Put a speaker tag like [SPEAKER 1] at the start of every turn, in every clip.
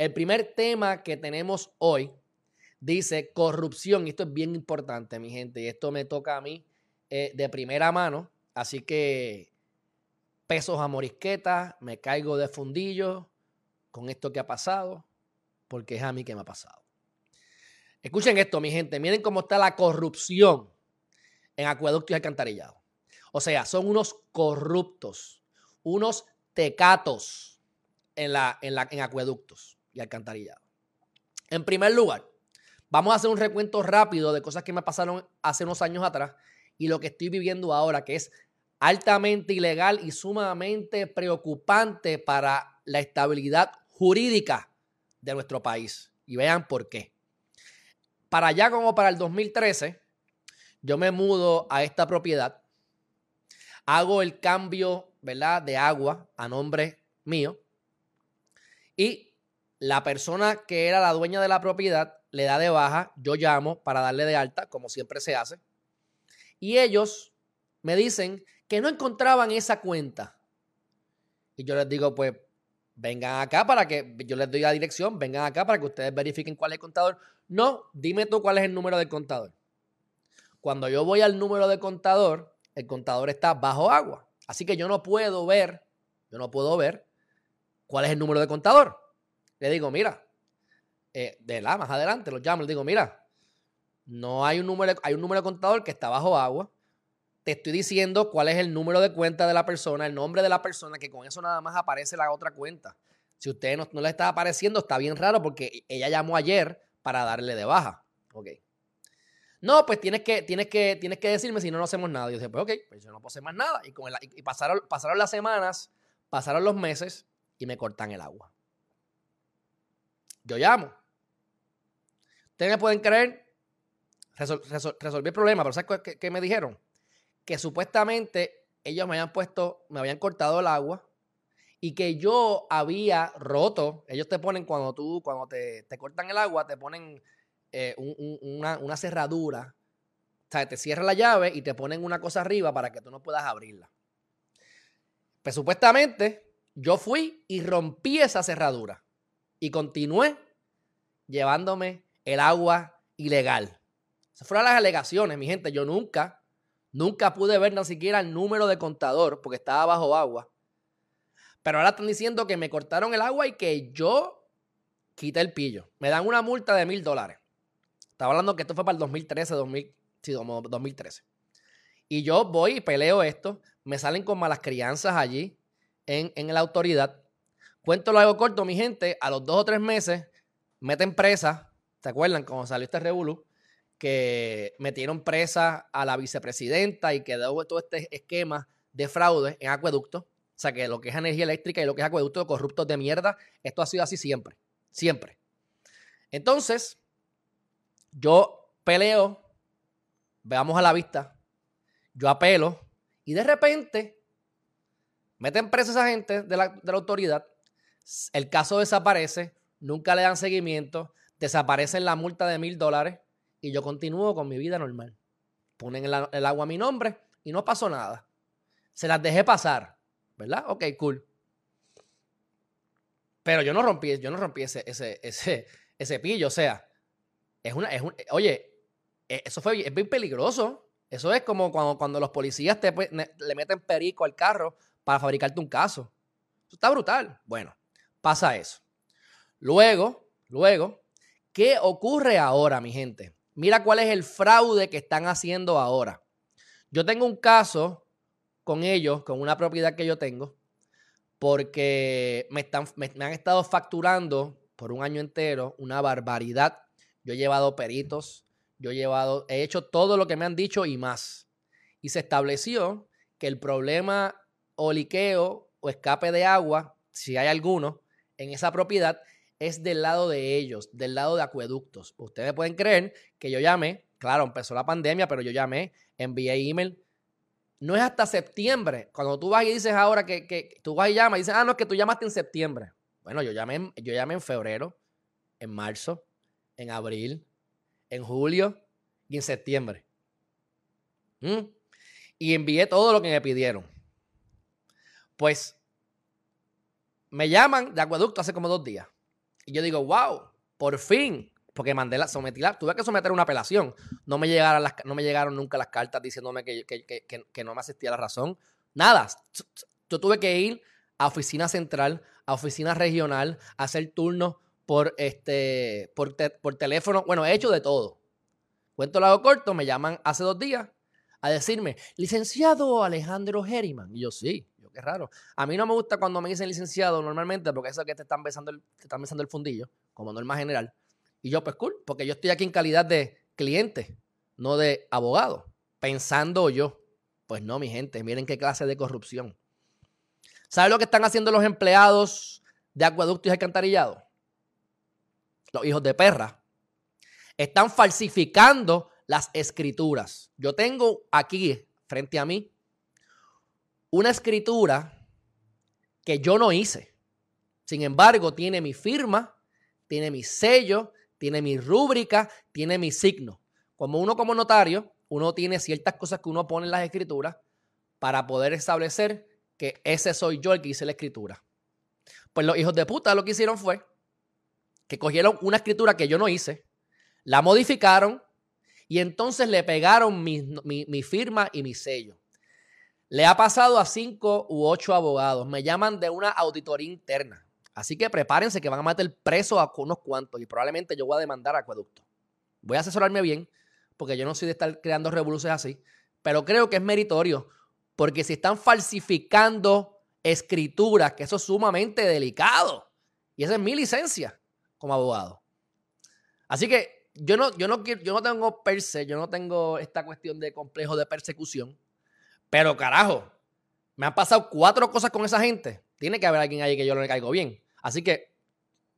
[SPEAKER 1] El primer tema que tenemos hoy dice corrupción. Esto es bien importante, mi gente. Y esto me toca a mí eh, de primera mano. Así que pesos a morisqueta, me caigo de fundillo con esto que ha pasado, porque es a mí que me ha pasado. Escuchen esto, mi gente. Miren cómo está la corrupción en acueductos y alcantarillados. O sea, son unos corruptos, unos tecatos en, la, en, la, en acueductos y alcantarillados. En primer lugar, vamos a hacer un recuento rápido de cosas que me pasaron hace unos años atrás y lo que estoy viviendo ahora, que es altamente ilegal y sumamente preocupante para la estabilidad jurídica de nuestro país. Y vean por qué. Para allá como para el 2013, yo me mudo a esta propiedad, hago el cambio, ¿verdad?, de agua a nombre mío y la persona que era la dueña de la propiedad le da de baja, yo llamo para darle de alta, como siempre se hace, y ellos me dicen que no encontraban esa cuenta. Y yo les digo, pues vengan acá para que yo les doy la dirección, vengan acá para que ustedes verifiquen cuál es el contador. No, dime tú cuál es el número del contador. Cuando yo voy al número de contador, el contador está bajo agua. Así que yo no puedo ver, yo no puedo ver cuál es el número de contador. Le digo, mira, eh, de la más adelante los llamo, le digo, mira, no hay un número, hay un número de contador que está bajo agua. Te estoy diciendo cuál es el número de cuenta de la persona, el nombre de la persona, que con eso nada más aparece la otra cuenta. Si usted no, no le está apareciendo, está bien raro porque ella llamó ayer para darle de baja. Ok. No, pues tienes que, tienes que, tienes que decirme si no, no hacemos nada. Y yo dije, pues ok, pues yo no puedo hacer más nada. Y, y pasaron, pasaron las semanas, pasaron los meses y me cortan el agua. Yo llamo. Ustedes me pueden creer, resolví el problema, pero ¿sabes qué, me dijeron? Que supuestamente ellos me habían puesto, me habían cortado el agua y que yo había roto. Ellos te ponen cuando tú, cuando te, te cortan el agua, te ponen eh, una, cerradura. O sea, te cierra la llave y te ponen una cosa arriba para que tú no puedas abrirla. Pues supuestamente yo fui y rompí esa cerradura y continué llevándome el agua ilegal. Esas fueron las alegaciones, mi gente. Yo nunca, nunca pude ver ni siquiera el número de contador porque estaba bajo agua. Pero ahora están diciendo que me cortaron el agua y que yo quité el pillo. Me dan una multa de mil dólares. Estaba hablando que esto fue para el 2013, 2000, sí, como 2013. Y yo voy y peleo esto. Me salen con malas crianzas allí en, en la autoridad. Cuento lo hago corto, mi gente. A los dos o tres meses meten presa. ¿Se acuerdan cómo salió este revolú? Que metieron presa a la vicepresidenta y quedó todo este esquema de fraude en acueducto. O sea, que lo que es energía eléctrica y lo que es acueducto, corruptos de mierda, esto ha sido así siempre. Siempre. Entonces, yo peleo, veamos a la vista, yo apelo y de repente meten presa a esa gente de la, de la autoridad, el caso desaparece, nunca le dan seguimiento, desaparecen la multa de mil dólares y yo continúo con mi vida normal. Ponen el, el, agua a mi nombre y no pasó nada. Se las dejé pasar, ¿verdad? Ok, cool. Pero yo no rompí, yo no rompí ese, ese, ese, ese pillo, o sea, es una, es un, oye, e, eso fue, es bien peligroso. Eso es como cuando, cuando los policías te, le meten perico al carro para fabricarte un caso. Eso está brutal. Bueno, pasa eso. Luego, luego, ¿qué ocurre ahora, mi gente? Mira cuál es el fraude que están haciendo ahora. Yo tengo un caso con ellos, con una propiedad que yo tengo, porque me, están, me han estado facturando por un año entero una barbaridad yo he llevado peritos, yo he llevado, he hecho todo lo que me han dicho y más. Y se estableció que el problema o liqueo o escape de agua, si hay alguno, en esa propiedad, es del lado de ellos, del lado de acueductos. Ustedes pueden creer que yo llamé, claro, empezó la pandemia, pero yo llamé, envié email. No es hasta septiembre. Cuando tú vas y dices ahora que, que tú vas y llamas y dices, ah, no, es que tú llamaste en septiembre. Bueno, yo llamé, yo llamé en febrero, en marzo, en abril, en julio y en septiembre. ¿Mm? Y envié todo lo que me pidieron. Pues me llaman de acueducto hace como dos días. Y yo digo, wow, por fin, porque mandé la, sometí tuve que someter una apelación. No me llegaron, las, no me llegaron nunca las cartas diciéndome que, que, que, que no me asistía la razón. Nada. Yo tuve que ir a oficina central, a oficina regional, a hacer turnos por, este, por, por teléfono. Bueno, he hecho de todo. Cuento lo hago corto, me llaman hace dos días a decirme, licenciado Alejandro Herriman. Y yo, sí, qué raro. A mí no me gusta cuando me dicen licenciado normalmente porque eso es que te están besando el, te están besando el fundillo, como norma general. Y yo, pues cool, porque yo estoy aquí en calidad de cliente, no de abogado. Pensando yo, pues no, mi gente, miren qué clase de corrupción. ¿Saben lo que están haciendo los empleados de acueducto y alcantarillado? Los hijos de perra. Están falsificando las escrituras. Yo tengo aquí, frente a mí, una escritura que yo no hice. Sin embargo, tiene mi firma, tiene mi sello, tiene mi rúbrica, tiene mi signo. Como uno como notario, uno tiene ciertas cosas que uno pone en las escrituras para poder establecer que ese soy yo el que hice la escritura. Pues los hijos de puta lo que hicieron fue que cogieron una escritura que yo no hice, la modificaron y entonces le pegaron mi, mi, firma y mi sello. Le ha pasado a cinco u ocho abogados. Me llaman de una auditoría interna. Así que prepárense que van a meter preso a unos cuantos y probablemente yo voy a demandar Acueducto. Voy a asesorarme bien porque yo no soy de estar creando revoluciones así, pero creo que es meritorio porque si están falsificando escrituras, que eso es sumamente delicado. Y esa es mi licencia como abogado. Así que yo no, yo no, yo no tengo perse, yo no tengo esta cuestión de complejo de persecución. Pero carajo, me han pasado cuatro cosas con esa gente. Tiene que haber alguien ahí que yo no le caigo bien. Así que,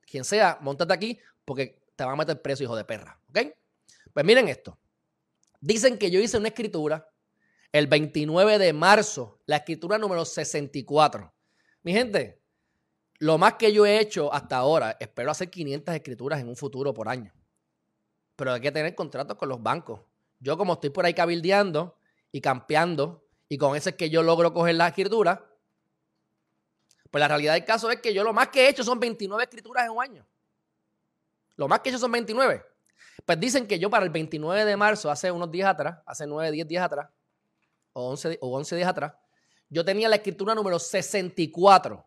[SPEAKER 1] quien sea, montate aquí porque te van a meter preso, hijo de perra. ¿Ok? Pues miren esto. Dicen que yo hice una escritura el 29 de marzo, la escritura número 64. Mi gente, lo más que yo he hecho hasta ahora, espero hacer 500 escrituras en un futuro por año. Pero hay que tener contratos con los bancos. Yo como estoy por ahí cabildeando y campeando, y con eso es que yo logro coger la escritura, pues la realidad del caso es que yo lo más que he hecho son 29 escrituras en un año. Lo más que he hecho son 29. Pues dicen que yo para el 29 de marzo, hace unos días atrás, hace 9, 10 días atrás, o 11, o 11 días atrás, yo tenía la escritura número 64.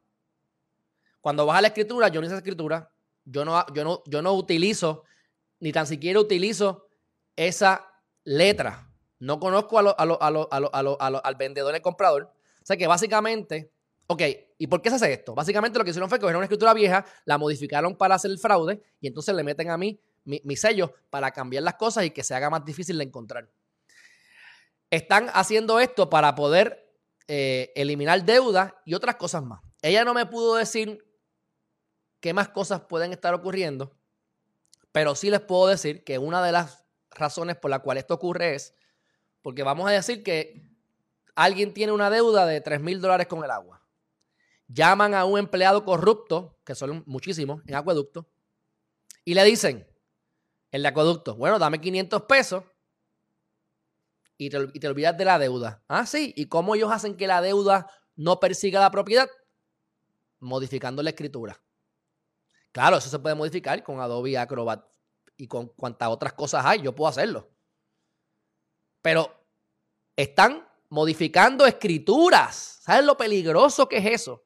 [SPEAKER 1] Cuando vas a la escritura, yo no hice escritura, yo no, yo no, yo no utilizo, ni tan siquiera utilizo esa letra. No conozco a al vendedor y al comprador. O sea que básicamente, ok, ¿y por qué se hace esto? Básicamente lo que hicieron fue que cogieron una escritura vieja, la modificaron para hacer el fraude y entonces le meten a mí mi, mi sello para cambiar las cosas y que se haga más difícil de encontrar. Están haciendo esto para poder eh, eliminar deuda y otras cosas más. Ella no me pudo decir qué más cosas pueden estar ocurriendo, pero sí les puedo decir que una de las razones por la cual esto ocurre es porque vamos a decir que alguien tiene una deuda de 3 mil dólares con el agua. Llaman a un empleado corrupto, que son muchísimos en acueducto, y le dicen, el de acueducto, bueno, dame 500 pesos y te, olvidas de la deuda. Ah, sí. ¿Y cómo ellos hacen que la deuda no persiga la propiedad? Modificando la escritura. Claro, eso se puede modificar con Adobe Acrobat y con cuantas otras cosas hay. Yo puedo hacerlo. Pero están modificando escrituras. ¿Sabes lo peligroso que es eso?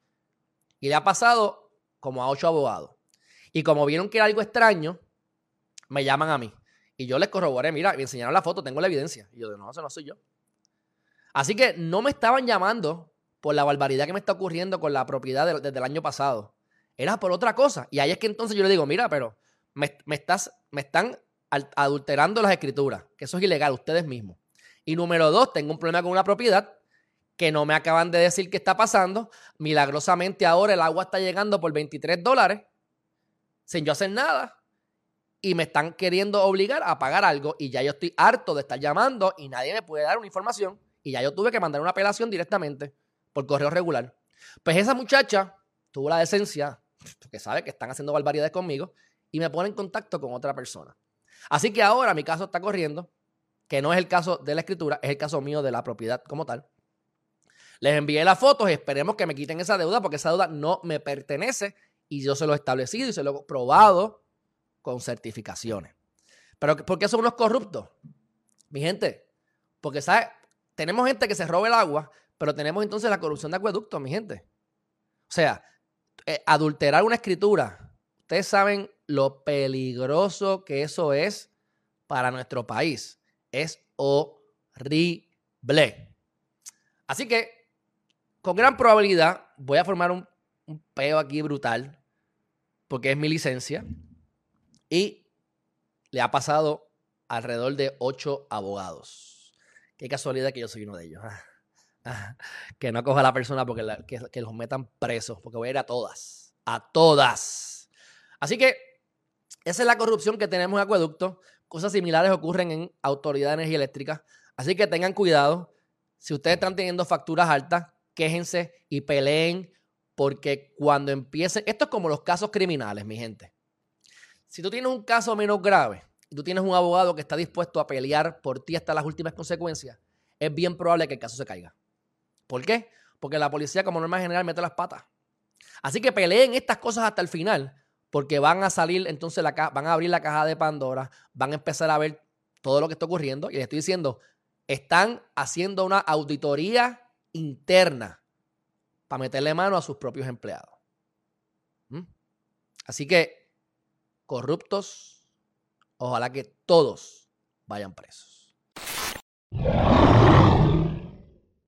[SPEAKER 1] Y le ha pasado como a ocho abogados. Y como vieron que era algo extraño, me llaman a mí. Y yo les corroboré, mira, me enseñaron la foto, tengo la evidencia. Y yo, no, eso no soy yo. Así que no me estaban llamando por la barbaridad que me está ocurriendo con la propiedad desde el año pasado. Era por otra cosa. Y ahí es que entonces yo le digo, mira, pero me, estás, me están adulterando las escrituras, que eso es ilegal, ustedes mismos. Y número dos, tengo un problema con una propiedad que no me acaban de decir qué está pasando. Milagrosamente ahora el agua está llegando por 23 dólares sin yo hacer nada y me están queriendo obligar a pagar algo y ya yo estoy harto de estar llamando y nadie me puede dar una información y ya yo tuve que mandar una apelación directamente por correo regular. Pues esa muchacha tuvo la decencia, porque sabe que están haciendo barbaridades conmigo, y me pone en contacto con otra persona. Así que ahora mi caso está corriendo, que no es el caso de la escritura, es el caso mío de la propiedad como tal. Les envié las fotos y esperemos que me quiten esa deuda porque esa deuda no me pertenece y yo se lo he establecido y se lo he probado con certificaciones. Pero ¿por qué son unos corruptos? Mi gente, porque tenemos gente que se roba el agua, pero tenemos entonces la corrupción de acueductos, mi gente. O sea, eh, adulterar una escritura, ustedes saben lo peligroso que eso es para nuestro país. Es horrible. Así que, con gran probabilidad, voy a formar un, un peo aquí brutal, porque es mi licencia, y le ha pasado alrededor de ocho abogados. Qué casualidad que yo soy uno de ellos. que no coja a la persona porque que, los metan presos, porque voy a ir a todas. A todas. Así que esa es la corrupción que tenemos en acueducto. Cosas similares ocurren en Autoridad de Energía Eléctrica. Así que tengan cuidado. Si ustedes están teniendo facturas altas, quéjense y peleen porque cuando empiecen, esto es como los casos criminales, mi gente. Si tú tienes un caso menos grave, y tú tienes un abogado que está dispuesto a pelear por ti hasta las últimas consecuencias, es bien probable que el caso se caiga. ¿Por qué? Porque la policía, como norma general, mete las patas. Así que peleen estas cosas hasta el final, porque van a salir, entonces van a abrir la caja de Pandora, van a empezar a ver todo lo que está ocurriendo. Y les estoy diciendo, están haciendo una auditoría interna para meterle mano a sus propios empleados. ¿Mm? Así que, corruptos Ojalá que todos vayan presos.